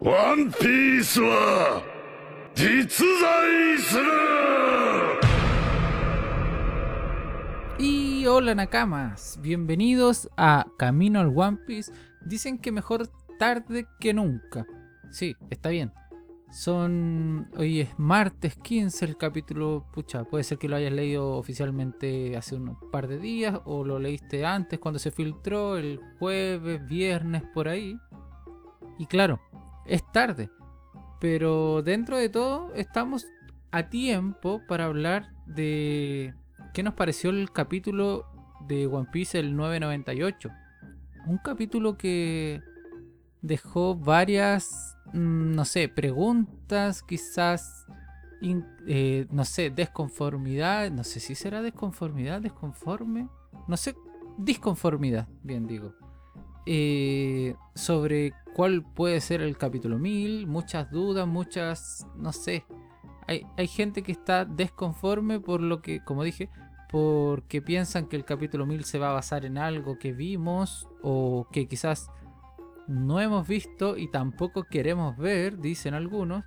ワンピースは実在する Y hola Nakamas, bienvenidos a Camino al One Piece. Dicen que mejor tarde que nunca. Sí, está bien. son. Hoy es martes 15 el capítulo. Pucha, puede ser que lo hayas leído oficialmente hace un par de días o lo leíste antes cuando se filtró, el jueves, viernes, por ahí. Y claro, es tarde. Pero dentro de todo, estamos a tiempo para hablar de qué nos pareció el capítulo de One Piece el 998. Un capítulo que dejó varias, mm, no sé, preguntas, quizás, eh, no sé, desconformidad, no sé si será desconformidad, desconforme, no sé, disconformidad, bien digo, eh, sobre cuál puede ser el capítulo 1000, muchas dudas, muchas, no sé, hay, hay gente que está desconforme por lo que, como dije, porque piensan que el capítulo 1000 se va a basar en algo que vimos o que quizás no hemos visto y tampoco queremos ver, dicen algunos.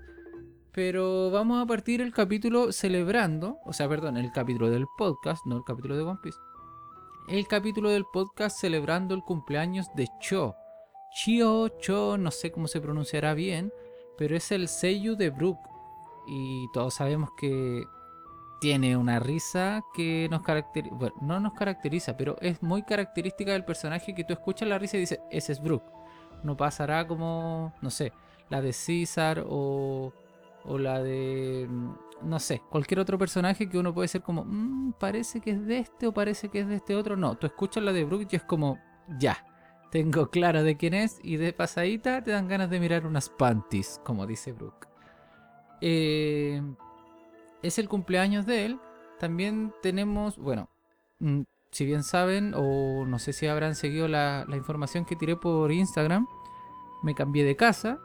Pero vamos a partir el capítulo celebrando, o sea, perdón, el capítulo del podcast, no el capítulo de One Piece. El capítulo del podcast celebrando el cumpleaños de Cho. Chio, Cho, no sé cómo se pronunciará bien, pero es el Seiyu de Brook. Y todos sabemos que tiene una risa que nos caracteriza, bueno, no nos caracteriza, pero es muy característica del personaje que tú escuchas la risa y dices, ese es Brook. No pasará como, no sé, la de César o, o la de, mm, no sé, cualquier otro personaje que uno puede ser como, "Mm, parece que es de este o parece que es de este otro. No, tú escuchas la de Brook y es como, ya, tengo claro de quién es y de pasadita te dan ganas de mirar unas panties, como dice Brook. Eh, es el cumpleaños de él. También tenemos, bueno, mm, si bien saben, o no sé si habrán seguido la, información que tiré por Instagram, me cambié de casa.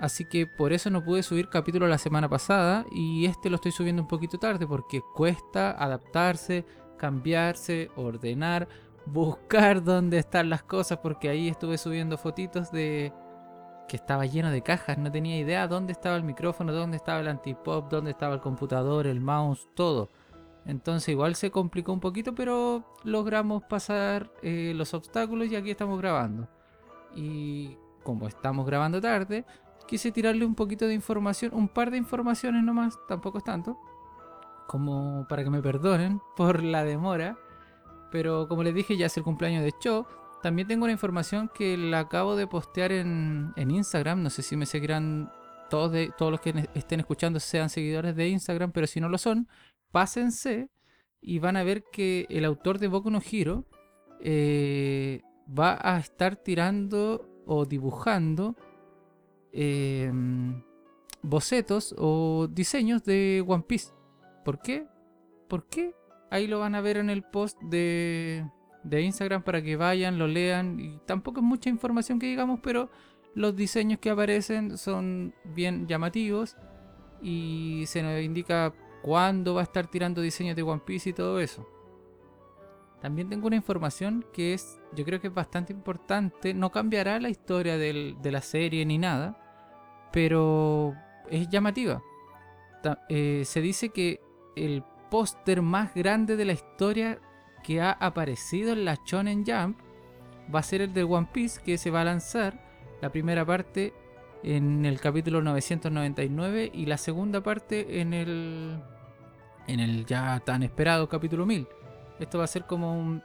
Así que por eso no pude subir capítulo la semana pasada y este lo estoy subiendo un poquito tarde porque cuesta adaptarse, cambiarse, ordenar, buscar dónde están las cosas porque ahí estuve subiendo fotitos de que estaba lleno de cajas, no tenía idea dónde estaba el micrófono, dónde estaba el antipop, dónde estaba el computador, el mouse, todo. Entonces igual se complicó un poquito, pero logramos pasar eh, los obstáculos y aquí estamos grabando. Y como estamos grabando tarde, quise tirarle un poquito de información, un par de informaciones nomás, tampoco es tanto, como para que me perdonen por la demora. Pero como les dije, ya es el cumpleaños de Cho. También tengo una información que la acabo de postear en, en Instagram. No sé si me seguirán todos, de, todos los que estén escuchando sean seguidores de Instagram, pero si no lo son, pásense y van a ver que el autor de Boku no Hero eh, va a estar tirando o dibujando eh, bocetos o diseños de One Piece. ¿Por qué? ¿Por qué? Ahí lo van a ver en el post de, de Instagram para que vayan, lo lean. Y tampoco es mucha información que digamos, pero los diseños que aparecen son bien llamativos. Y se nos indica cuándo va a estar tirando diseños de One Piece y todo eso. También tengo una información que es, yo creo que es bastante importante. No cambiará la historia de la serie ni nada, pero es llamativa. Eh, se dice que el póster más grande de la historia que ha aparecido en la Shonen Jump va a ser el de One Piece que se va a lanzar la primera parte en el capítulo 999 y la segunda parte en el en el ya tan esperado capítulo 1000. Esto va a ser como un,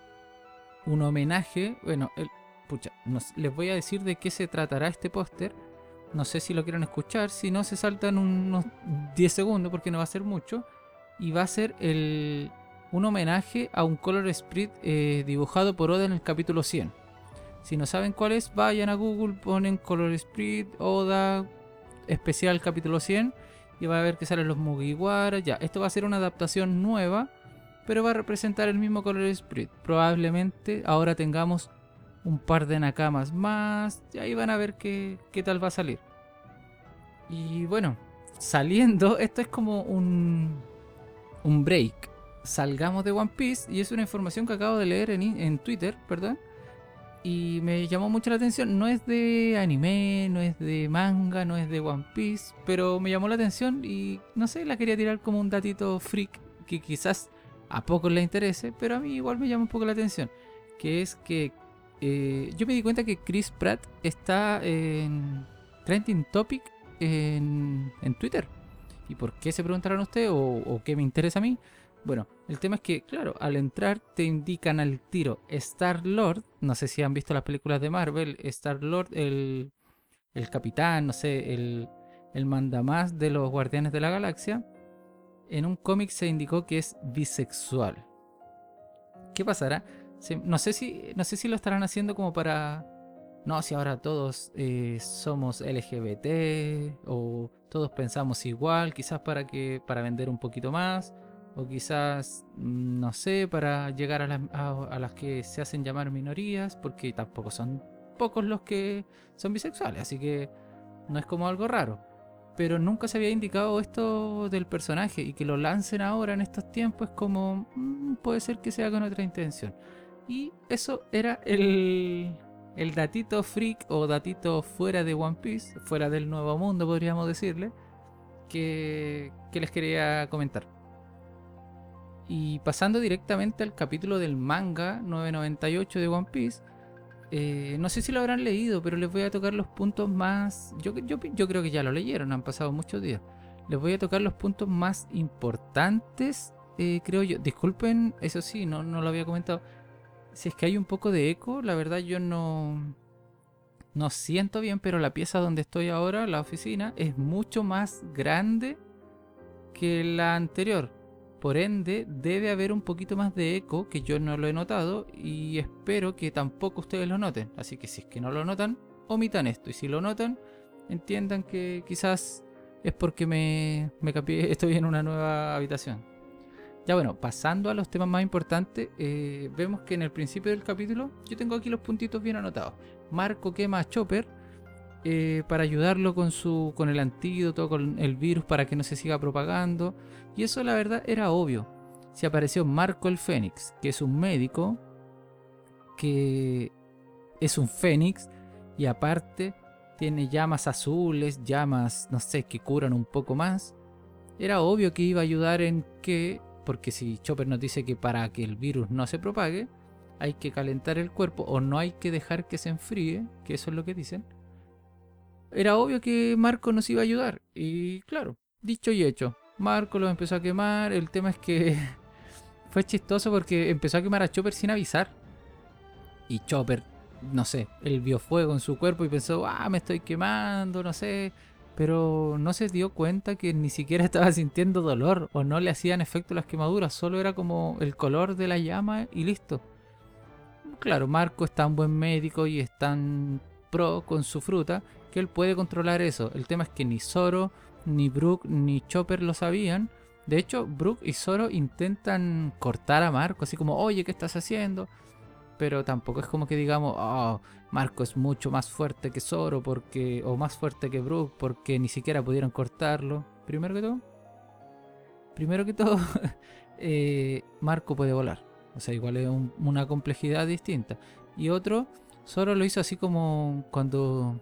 un homenaje, bueno, el, pucha, no s- les voy a decir de qué se tratará este póster. No sé si lo quieren escuchar, si no se saltan unos 10 segundos porque no va a ser mucho y va a ser el, un homenaje a un color sprite eh, dibujado por Oda en el capítulo 100. Si no saben cuál es, vayan a Google, ponen color sprite, Oda, especial capítulo 100 y va a ver que salen los Mugiwara. Ya, esto va a ser una adaptación nueva, pero va a representar el mismo color sprite. Probablemente ahora tengamos un par de nakamas más y ahí van a ver qué, qué tal va a salir. Y bueno, saliendo, esto es como un, un break. Salgamos de One Piece y es una información que acabo de leer en, en Twitter, perdón. Y me llamó mucho la atención. No es de anime, no es de manga, no es de One Piece, pero me llamó la atención y no sé, la quería tirar como un datito freak que quizás a pocos le interese, pero a mí igual me llama un poco la atención. Que es que eh, yo me di cuenta que Chris Pratt está en Trending Topic en, en Twitter. ¿Y por qué se preguntarán ustedes o, o qué me interesa a mí? Bueno, el tema es que, claro, al entrar te indican al tiro Star Lord. No sé si han visto las películas de Marvel. Star Lord, el, el capitán, no sé, el, el mandamás de los Guardianes de la Galaxia. En un cómic se indicó que es bisexual. ¿Qué pasará? No, sé si, no sé si lo estarán haciendo como para. No, si ahora todos eh, somos LGBT o todos pensamos igual, quizás para que para vender un poquito más o quizás, mm, no sé, para llegar a las, a- las que se hacen llamar minorías, porque tampoco son pocos los que son bisexuales, así que no es como algo raro. Pero nunca se había indicado esto del personaje y que lo lancen ahora en estos tiempos es como, mm, puede ser que sea con otra intención. Y eso era el, el datito freak o datito fuera de One Piece, fuera del nuevo mundo podríamos decirle, que, que les quería comentar. Y pasando directamente al capítulo del manga 998 de One Piece, eh, no sé si lo habrán leído, pero les voy a tocar los puntos más... Yo, yo, yo creo que ya lo leyeron, han pasado muchos días. Les voy a tocar los puntos más importantes, eh, creo yo. Disculpen, eso sí, no, no lo había comentado. Si es que hay un poco de eco, la verdad yo no... No siento bien, pero la pieza donde estoy ahora, la oficina, es mucho más grande que la anterior. Por ende, debe haber un poquito más de eco que yo no lo he notado y espero que tampoco ustedes lo noten. Así que si es que no lo notan, omitan esto. Y si lo notan, entiendan que quizás es porque me, me estoy en una nueva habitación. Ya bueno, pasando a los temas más importantes, eh, vemos que en el principio del capítulo, yo tengo aquí los puntitos bien anotados. Marco quema a Chopper eh, para ayudarlo con, su, con el antídoto, con el virus para que no se siga propagando. Y eso la verdad era obvio. Si apareció Marco el Fénix, que es un médico, que es un Fénix, y aparte tiene llamas azules, llamas, no sé, que curan un poco más. Era obvio que iba a ayudar en que, porque si Chopper nos dice que para que el virus no se propague, hay que calentar el cuerpo o no hay que dejar que se enfríe, que eso es lo que dicen. Era obvio que Marco nos iba a ayudar. Y claro, dicho y hecho. Marco lo empezó a quemar. El tema es que fue chistoso porque empezó a quemar a Chopper sin avisar. Y Chopper, no sé, él vio fuego en su cuerpo y pensó, ah, me estoy quemando, no sé. Pero no se dio cuenta que ni siquiera estaba sintiendo dolor o no le hacían efecto las quemaduras. Solo era como el color de la llama y listo. Claro, Marco es tan buen médico y es tan pro con su fruta que él puede controlar eso. El tema es que ni Zoro, ni Brook, ni Chopper lo sabían. De hecho, Brook y Zoro intentan cortar a Marco, así como, oye, ¿qué estás haciendo? Pero tampoco es como que digamos, oh, Marco es mucho más fuerte que Zoro, porque, o más fuerte que Brook, porque ni siquiera pudieron cortarlo. Primero que todo, primero que todo, eh, Marco puede volar. O sea, igual es un- una complejidad distinta. Y otro, Zoro lo hizo así como cuando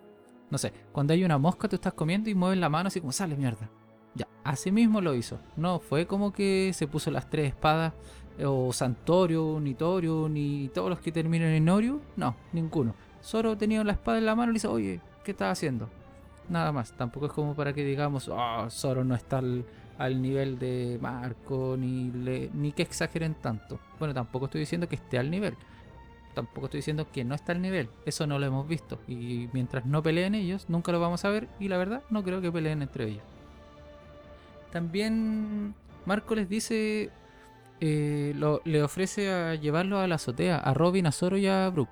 no sé, cuando hay una mosca tú estás comiendo y mueves la mano así como sale mierda. Ya, así mismo lo hizo. No fue como que se puso las tres espadas, eh, o Santorio, ni Torio, ni todos los que terminan en Orio. No, ninguno. Solo tenía la espada en la mano y le dice, oye, ¿qué estás haciendo? Nada más. Tampoco es como para que digamos, oh, Zoro no está al, al nivel de Marco, ni, le- ni que exageren tanto. Bueno, tampoco estoy diciendo que esté al nivel tampoco estoy diciendo que no está al nivel. Eso no lo hemos visto. Y mientras no peleen ellos, nunca lo vamos a ver. Y la verdad, no creo que peleen entre ellos. También Marco les dice, eh, le ofrece a llevarlo a la azotea, a Robin, a Zoro y a Brook.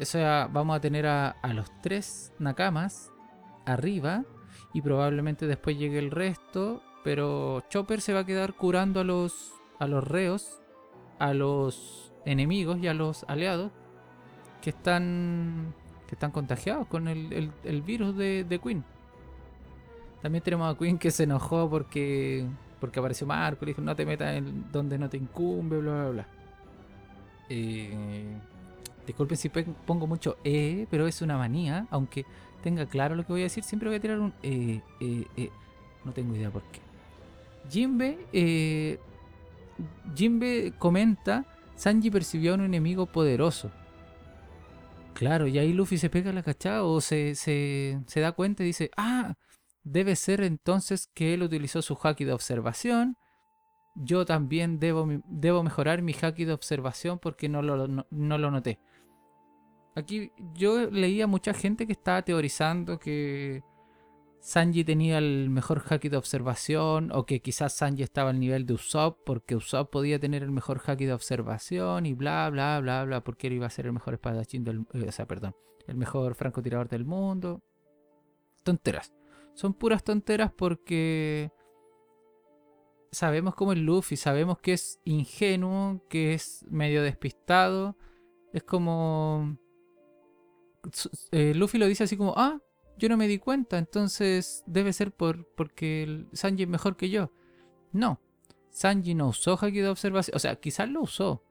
O sea, vamos a tener a, a los tres Nakamas arriba y probablemente después llegue el resto. Pero Chopper se va a quedar curando a los, a los reos, a los enemigos y a los aliados que están que están contagiados con el, el- virus de, de Queen. También tenemos a Queen que se enojó porque porque apareció Marco, le dijo no te metas en donde no te incumbe, bla bla bla. Eh, Disculpen si pongo mucho eh, pero es una manía, aunque tenga claro lo que voy a decir, siempre voy a tirar un eh, eh, eh. No tengo idea por qué. Jimbe, eh, Jimbe comenta, Sanji percibió a un enemigo poderoso. Claro, y ahí Luffy se pega la cachada o se, se, da cuenta y dice, ah, debe ser entonces que él utilizó su haki de observación. Yo también debo, debo mejorar mi haki de observación porque no lo, no, no lo noté. Aquí yo leía mucha gente que estaba teorizando que Sanji tenía el mejor haki de observación o que quizás Sanji estaba al nivel de Usopp porque Usopp podía tener el mejor haki de observación y bla bla bla bla porque él iba a ser el mejor espadachín del eh, o sea, perdón, el mejor francotirador del mundo. Tonteras. Son puras tonteras porque sabemos cómo es Luffy, sabemos que es ingenuo, que es medio despistado. Es como eh, Luffy lo dice así como, ah, yo no me di cuenta, entonces debe ser por porque el Sanji es mejor que yo. No, Sanji no usó Haki de observación, o sea, quizás lo usó,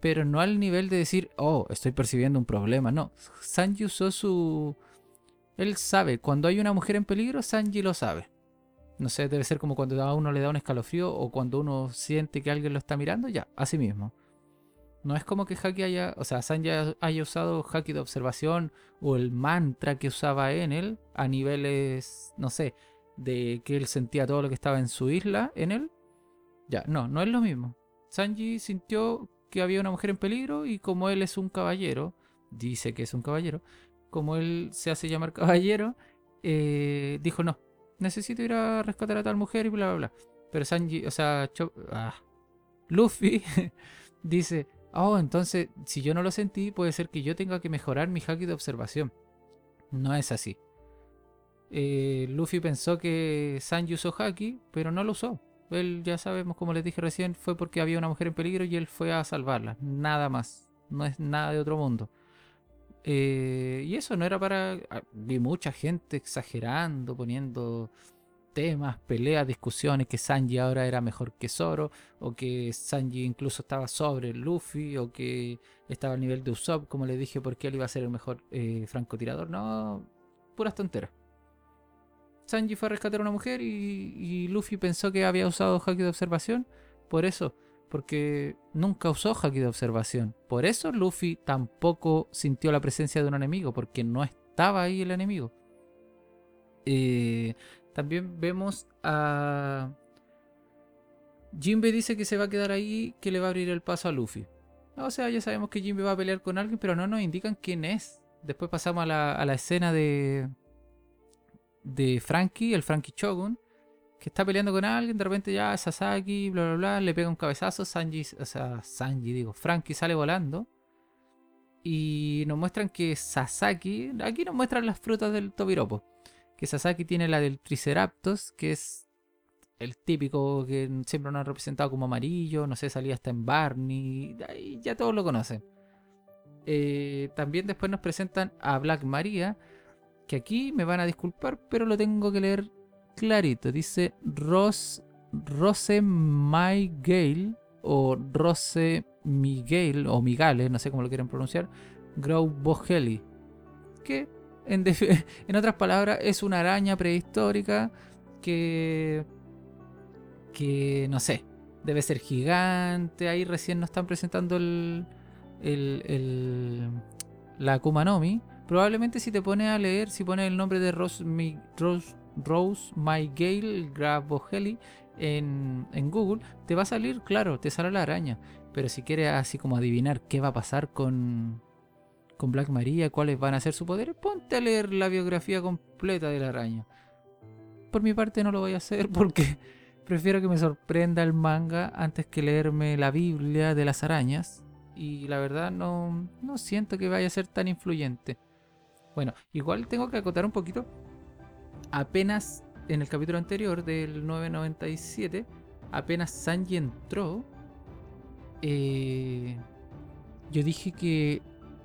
pero no al nivel de decir, oh, estoy percibiendo un problema. No, Sanji usó su... Él sabe, cuando hay una mujer en peligro, Sanji lo sabe. No sé, debe ser como cuando a uno le da un escalofrío o cuando uno siente que alguien lo está mirando, ya, así mismo. No es como que Haki haya, o sea, Sanji haya- usado Haki de observación o el mantra que usaba en él a niveles, no sé, de que él sentía todo lo que estaba en su isla en él. Ya, no, no es lo mismo. Sanji sintió que había una mujer en peligro y como él es un caballero, dice que es un caballero, como él se hace llamar caballero, eh, dijo no, necesito ir a rescatar a tal mujer y bla bla bla. Pero Sanji, o sea, Cho- ah, Luffy dice, oh, entonces si yo no lo sentí, puede ser que yo tenga que mejorar mi haki de observación. No es así. Eh, Luffy pensó que Sanji usó haki, pero no lo usó. Él, ya sabemos, como les dije recién, fue porque había una mujer en peligro y él fue a salvarla. Nada más. No es nada de otro mundo. Eh, y eso no era para... ah, Vi mucha gente exagerando, poniendo temas, peleas, discusiones, que Sanji ahora era mejor que Zoro, o que Sanji incluso estaba sobre Luffy, o que estaba al nivel de Usopp, como les dije, porque él iba a ser el mejor eh, francotirador. No, puras tonteras. Sanji fue a rescatar a una mujer y, y Luffy pensó que había usado haki de observación. Por eso, porque nunca usó haki de observación. Por eso Luffy tampoco sintió la presencia de un enemigo, porque no estaba ahí el enemigo. Eh, también vemos a... Jinbe dice que se va a quedar ahí, que le va a abrir el paso a Luffy. O sea, ya sabemos que Jinbe va a pelear con alguien, pero no nos indican quién es. Después pasamos a la, a la escena de, de Frankie, el Frankie Shogun, que está peleando con alguien, de repente ya Sasaki, bla bla bla, le pega un cabezazo, Sanji, o sea, Sanji digo, Frankie sale volando. Y nos muestran que Sasaki, aquí nos muestran las frutas del Tobiropo. Que Sasaki tiene la del Triceratops, que es el típico que siempre nos han representado como amarillo, no sé, salía hasta en Barney, ya todos lo conocen. Eh, también después nos presentan a Black Maria, que aquí me van a disculpar, pero lo tengo que leer clarito. Dice Ros, Rose Miguel o Rose Miguel o Migales, no sé cómo lo quieren pronunciar, Grau Boheli, que en, otras palabras es una araña prehistórica que, que no sé, debe ser gigante. Ahí recién nos están presentando el, el, el- la Akuma no Mi. Probablemente si te pones a leer, si pones el nombre de Rose, Mi- Rose, Rose en, en Google, te va a salir, claro, te sale la araña. Pero si quieres así como adivinar qué va a pasar con, con Black Maria, cuáles van a ser sus poderes, ponte a leer la biografía completa de la araña. Por mi parte no lo voy a hacer porque prefiero que me sorprenda el manga antes que leerme la Biblia de las arañas. Y la verdad no, no siento que vaya a ser tan influyente. Bueno, igual tengo que acotar un poquito. Apenas en el capítulo anterior del 997, apenas Sanji entró, eh, yo dije que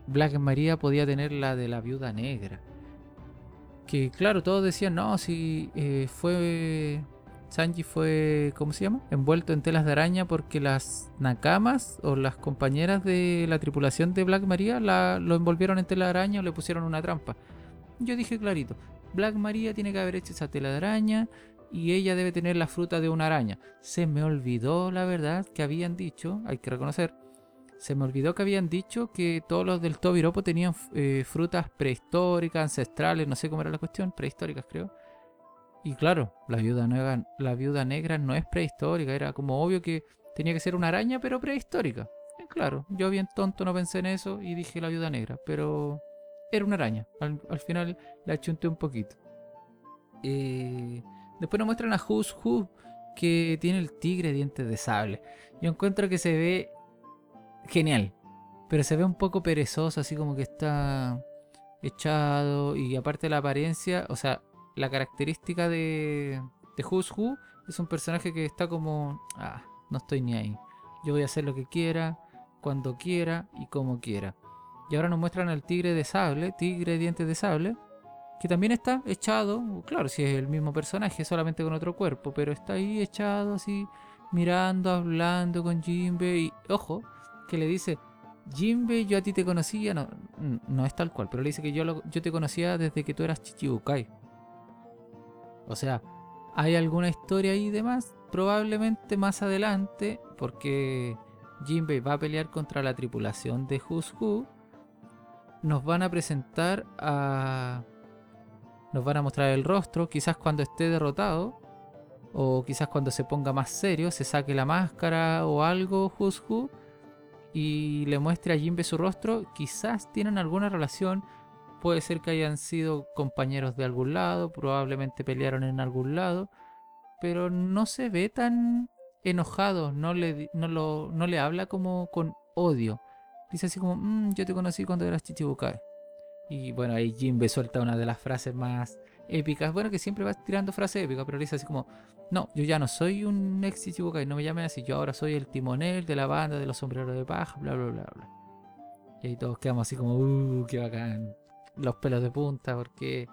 Black Maria podía tener la de la viuda negra. Que claro, todos decían, no, si eh, fue Sanji fue, ¿cómo se llama? Envuelto en telas de araña porque las nakamas o las compañeras de la tripulación de Black Maria la, lo envolvieron en tela de araña o le pusieron una trampa. Yo dije clarito, Black Maria tiene que haber hecho esa tela de araña y ella debe tener la fruta de una araña. Se me olvidó, la verdad, que habían dicho, hay que reconocer, se me olvidó que habían dicho que todos los del Tobiropo tenían eh, frutas prehistóricas, ancestrales, no sé cómo era la cuestión, prehistóricas creo. Y claro, la viuda, negra, la viuda negra no es prehistórica, era como obvio que tenía que ser una araña, pero prehistórica. Eh, claro, yo bien tonto no pensé en eso y dije la viuda negra, pero era una araña. Al, al final la achunté un poquito. Eh, después nos muestran a Who's Who, que tiene el tigre dientes de sable. Yo encuentro que se ve genial, pero se ve un poco perezoso, así como que está echado y aparte la apariencia, o sea, la característica de, de Who's Who es un personaje que está como, ah, no estoy ni ahí. Yo voy a hacer lo que quiera, cuando quiera y como quiera. Y ahora nos muestran al tigre de sable, tigre dientes de sable, que también está echado, claro, si es el mismo personaje, solamente con otro cuerpo, pero está ahí echado así, mirando, hablando con Jimbe y, ojo, que le dice, Jimbe, yo a ti te conocía, no, no es tal cual, pero le dice que yo, lo, yo te conocía desde que tú eras Chichibukai. O sea, hay alguna historia ahí de más, probablemente más adelante, porque Jinbei va a pelear contra la tripulación de Who. Nos van a presentar a. Nos van a mostrar el rostro, quizás cuando esté derrotado, o quizás cuando se ponga más serio, se saque la máscara o algo, Who, y le muestre a Jinbei su rostro. Quizás tienen alguna relación Puede ser que hayan sido compañeros de algún lado, probablemente pelearon en algún lado, pero no se ve tan enojado, no le, no lo, no le habla como con odio. Dice así como, mmm, yo te conocí cuando eras Chichibukai. Y bueno, ahí Jinbe suelta una de las frases más épicas. Bueno, que siempre va tirando frases épicas, pero dice así como, no, yo ya no soy un ex Chichibukai, no me llamen así, yo ahora soy el timonel de la banda de los sombreros de paja, bla, bla, bla, bla. Y ahí todos quedamos así como, uh, qué bacán. Los pelos de punta, porque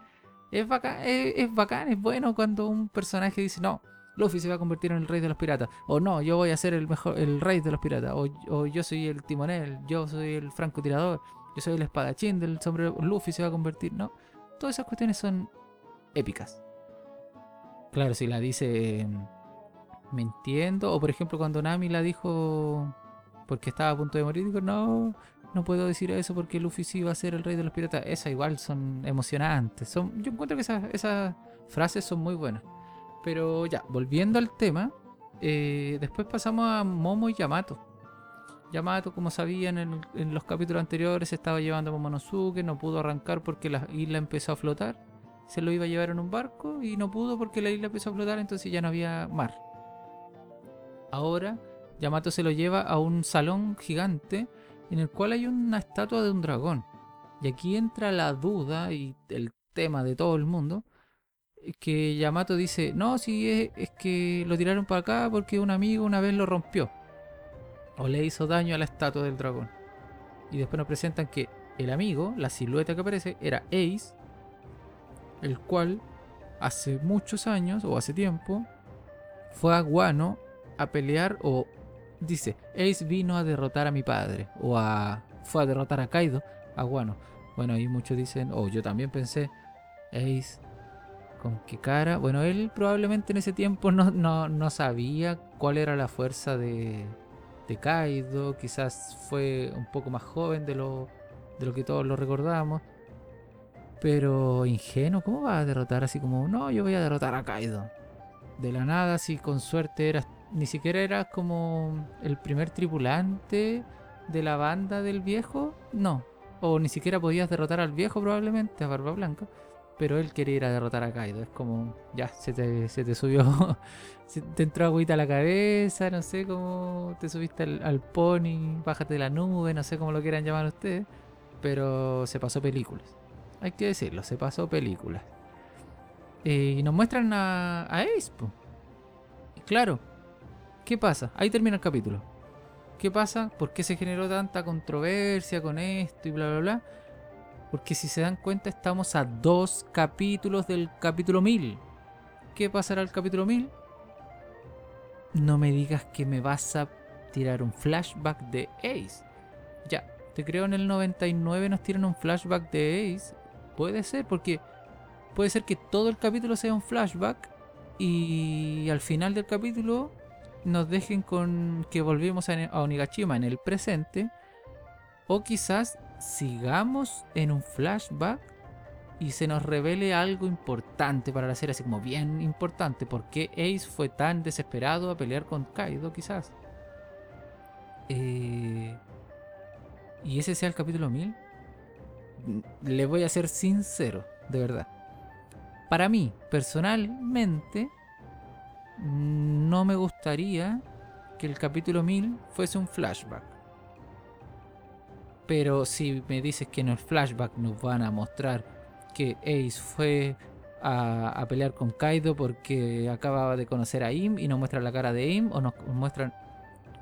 es bacán, es, bacán, es bueno cuando un personaje dice, no, Luffy se va a convertir en el rey de los piratas, o no, yo voy a ser el mejor, el rey de los piratas, o, yo soy el timonel, yo soy el francotirador, yo soy el espadachín del sombrero, Luffy se va a convertir, no, todas esas cuestiones son épicas. Claro, si la dice mintiendo, o por ejemplo cuando Nami la dijo porque estaba a punto de morir, digo, no, no puedo decir eso porque Luffy sí va a ser el rey de los piratas. Esas igual son emocionantes. Son, yo encuentro que esas, frases son muy buenas. Pero ya, volviendo al tema, eh, después pasamos a Momo y Yamato. Yamato, como sabían en, los capítulos anteriores, estaba llevando a Momonosuke, no pudo arrancar porque la isla empezó a flotar. Se lo iba a llevar en un barco y no pudo porque la isla empezó a flotar, entonces ya no había mar. Ahora, Yamato se lo lleva a un salón gigante en el cual hay una estatua de un dragón. Y aquí entra la duda y el tema de todo el mundo, que Yamato dice, no, si es, que lo tiraron para acá porque un amigo una vez lo rompió. O le hizo daño a la estatua del dragón. Y después nos presentan que el amigo, la silueta que aparece, era Ace, el cual hace muchos años o hace tiempo fue a Guano a pelear o dice, Ace vino a derrotar a mi padre, o a, fue a derrotar a Kaido, a Guano. Bueno, ahí muchos dicen, o yo también pensé, Ace, ¿con qué cara? Bueno, él probablemente en ese tiempo no, no, sabía cuál era la fuerza de, de Kaido, quizás fue un poco más joven de lo, de lo que todos lo recordamos. Pero ingenuo, ¿cómo va a derrotar así como, no, yo voy a derrotar a Kaido? De la nada, si con suerte eras ni siquiera era como el primer tripulante de la banda del viejo, no. O ni siquiera podías derrotar al viejo probablemente, a Barba Blanca. Pero él quería ir a derrotar a Kaido. Es como, ya, se te, se te subió, se te entró agüita a la cabeza, no sé cómo te subiste al, pony, bájate de la nube, no sé cómo lo quieran llamar ustedes. Pero se pasó películas. Hay que decirlo, se pasó películas. Eh, y nos muestran a, Ace, claro, ¿Qué pasa? Ahí termina el capítulo. ¿Qué pasa? ¿Por qué se generó tanta controversia con esto y bla, bla, bla? Porque si se dan cuenta estamos a dos capítulos del capítulo 1000. ¿Qué pasará el capítulo 1000? no me digas que me vas a tirar un flashback de Ace. Ya, te creo en el 99 nos tiran un flashback de Ace. Puede ser, porque puede ser que todo el capítulo sea un flashback y al final del capítulo nos dejen con que volvemos a, Onigashima en el presente. O quizás sigamos en un flashback y se nos revele algo importante para la serie, así como bien importante. ¿Por qué Ace fue tan desesperado a pelear con Kaido, quizás? Eh, ¿Y ese sea el capítulo 1000? Le voy a ser sincero, de verdad. Para mí, personalmente, no me gustaría que el capítulo 1000 fuese un flashback. Pero si me dices que en el flashback nos van a mostrar que Ace fue a, a, pelear con Kaido porque acababa de conocer a Im y nos muestran la cara de Im o nos muestran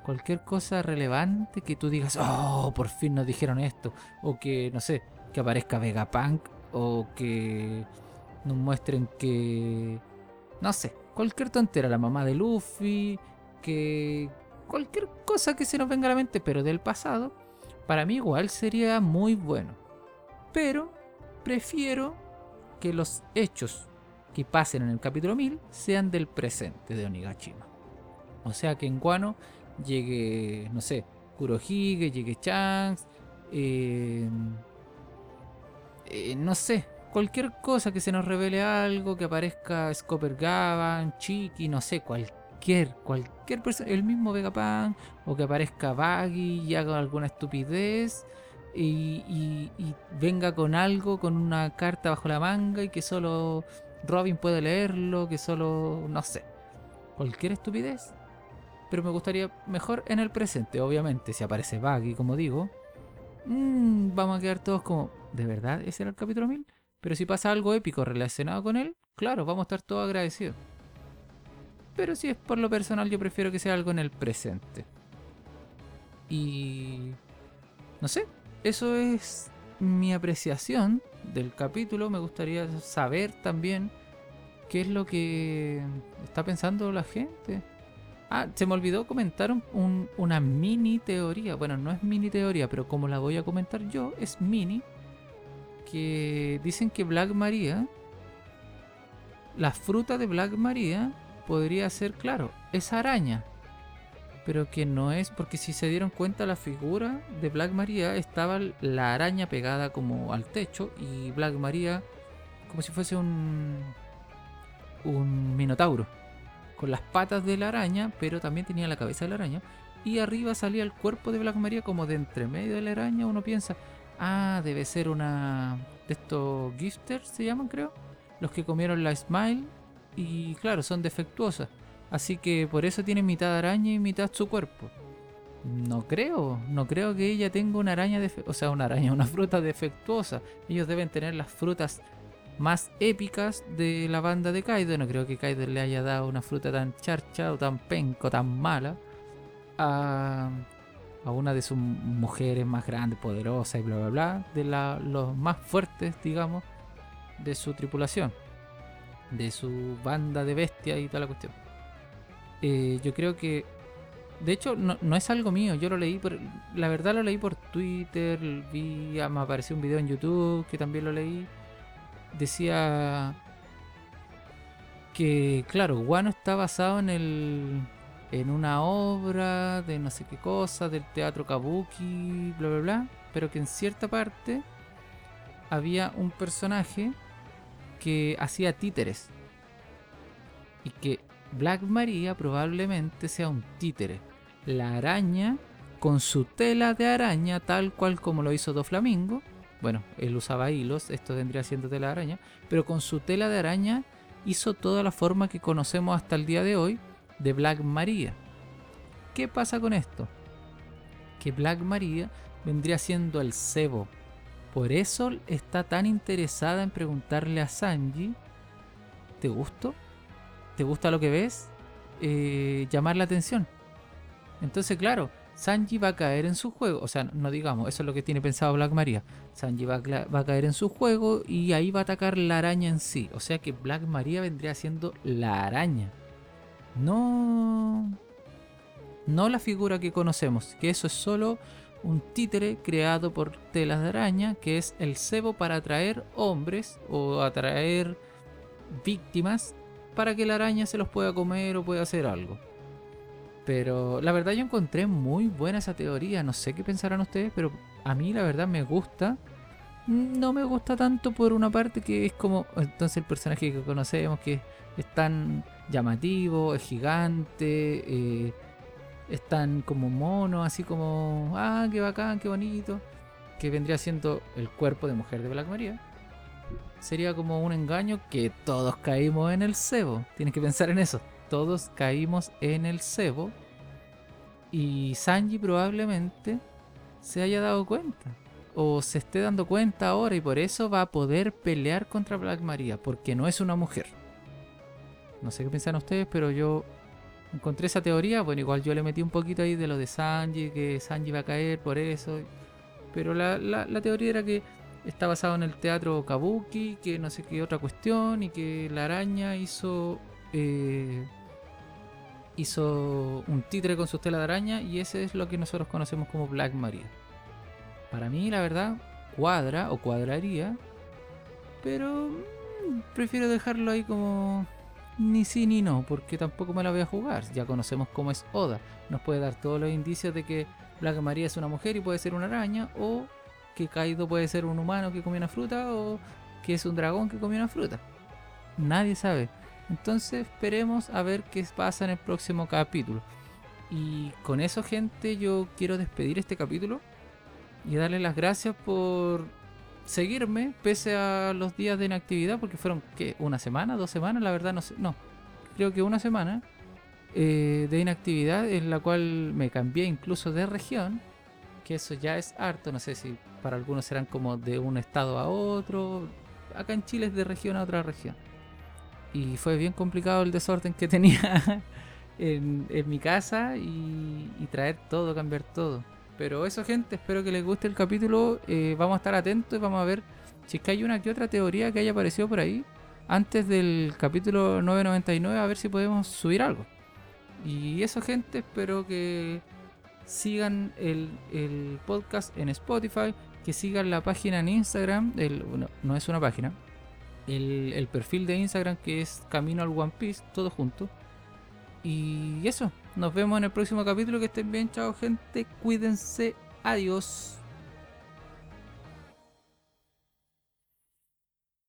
cualquier cosa relevante que tú digas, oh, por fin nos dijeron esto, o que, no sé, que aparezca Vegapunk, o que nos muestren que, no sé, cualquier tontera, la mamá de Luffy, que cualquier cosa que se nos venga a la mente, pero del pasado, para mí igual sería muy bueno. Pero prefiero que los hechos que pasen en el capítulo 1000 sean del presente de Onigashima. O sea que en Guano llegue, no sé, Kurohige, llegue Shanks, eh, eh, no sé, cualquier cosa que se nos revele algo, que aparezca Scopper Gavan, Chiki, no sé, cualquier, cualquier persona, el mismo Vegapunk, o que aparezca Baggy y haga alguna estupidez. Y, y, y, venga con algo, con una carta bajo la manga y que solo Robin puede leerlo, que solo, no sé, cualquier estupidez. Pero me gustaría mejor en el presente, obviamente, si aparece Baggy, como digo. Mmm, vamos a quedar todos como, ¿de verdad ese era el capítulo 1000? Pero si pasa algo épico relacionado con él, claro, vamos a estar todos agradecidos. Pero si es por lo personal, yo prefiero que sea algo en el presente. Y... No sé, eso es mi apreciación del capítulo. Me gustaría saber también qué es lo que está pensando la gente. Ah, se me olvidó comentar un, un, una mini teoría. Bueno, no es mini teoría, pero como la voy a comentar yo, es mini. Que dicen que Black Maria, la fruta de Black Maria podría ser, claro, esa araña pero que no es, porque si se dieron cuenta la figura de Black Maria estaba la araña pegada como al techo y Black Maria como si fuese un un minotauro con las patas de la araña, pero también tenía la cabeza de la araña y arriba salía el cuerpo de Black Maria como de entre medio de la araña, uno piensa, ah, debe ser una de estos gifters se llaman, creo, los que comieron la Smile y claro, son defectuosas. Así que por eso tiene mitad araña y mitad su cuerpo. No creo, no creo que ella tenga una araña, o sea, una araña, una fruta defectuosa. Ellos deben tener las frutas más épicas de la banda de Kaido. No creo que Kaido le haya dado una fruta tan charcha o tan penco, tan mala a, una de sus mujeres más grandes, poderosas y bla bla bla, de los más fuertes, digamos, de su tripulación, de su banda de bestias y toda la cuestión. Eh, yo creo que de hecho no, no, es algo mío yo lo leí por la verdad lo leí por twitter vi me apareció un video en youtube que también lo leí decía que claro Guano está basado en el en una obra de no sé qué cosa del teatro kabuki bla bla bla pero que en cierta parte había un personaje que hacía títeres y que Black Maria probablemente sea un títere. La araña con su tela de araña, tal cual como lo hizo Doflamingo. Bueno, él usaba hilos, esto vendría siendo tela de araña, pero con su tela de araña hizo toda la forma que conocemos hasta el día de hoy de Black Maria. ¿Qué pasa con esto? Que Black Maria vendría siendo el cebo. Por eso está tan interesada en preguntarle a Sanji, ¿te gustó? te gusta lo que ves, eh, llamar la atención. Entonces, claro, Sanji va a caer en su juego. O sea, no digamos, eso es lo que tiene pensado Black Maria. Sanji va a, caer en su juego y ahí va a atacar la araña en sí. O sea que Black Maria vendría siendo la araña. No. No la figura que conocemos, que eso es solo un títere creado por telas de araña, que es el cebo para atraer hombres o atraer víctimas para que la araña se los pueda comer o pueda hacer algo. Pero la verdad yo encontré muy buena esa teoría, no sé qué pensarán ustedes, pero a mí la verdad me gusta. No me gusta tanto por una parte que es como entonces el personaje que conocemos que es tan llamativo, es gigante, eh, es tan como mono, así como, ah, qué bacán, qué bonito, que vendría siendo el cuerpo de mujer de Black Maria. Sería como un engaño que todos caímos en el cebo. Tienes que pensar en eso. Todos caímos en el cebo. Y Sanji probablemente se haya dado cuenta. O se esté dando cuenta ahora y por eso va a poder pelear contra Black Maria. Porque no es una mujer. No sé qué piensan ustedes, pero yo encontré esa teoría. Bueno, igual yo le metí un poquito ahí de lo de Sanji, que Sanji va a caer por eso. Pero la, la- la teoría era que está basado en el teatro Kabuki, que no sé qué otra cuestión, y que la araña hizo. eh, hizo un títere con su tela de araña, y ese es lo que nosotros conocemos como Black Maria. Para mí, la verdad, cuadra o cuadraría, pero mm, prefiero dejarlo ahí como ni sí ni no, porque tampoco me la voy a jugar. Ya conocemos cómo es Oda. Nos puede dar todos los indicios de que Black Maria es una mujer y puede ser una araña, o que Kaido puede ser un humano que comió una fruta, o que es un dragón que comió una fruta. Nadie sabe. Entonces esperemos a ver qué pasa en el próximo capítulo. Y con eso, gente, yo quiero despedir este capítulo y darle las gracias por seguirme pese a los días de inactividad, porque fueron, ¿qué? ¿Una semana? ¿Dos semanas? La verdad no sé. No, creo que una semana eh, de inactividad en la cual me cambié incluso de región, que eso ya es harto, no sé si para algunos serán como de un estado a otro, acá en Chile es de región a otra región. Y fue bien complicado el desorden que tenía en, en mi casa y, traer todo, cambiar todo. Pero eso, gente, espero que les guste el capítulo. eh, vamos a estar atentos y vamos a ver si es que hay una que otra teoría que haya aparecido por ahí antes del capítulo 999, a ver si podemos subir algo. Y eso, gente, espero que sigan el, el podcast en Spotify, que sigan la página en Instagram. El, no, no es una página, el, perfil de Instagram que es Camino al One Piece, todo junto. Y eso, nos vemos en el próximo capítulo. Que estén bien, chao gente, cuídense, adiós.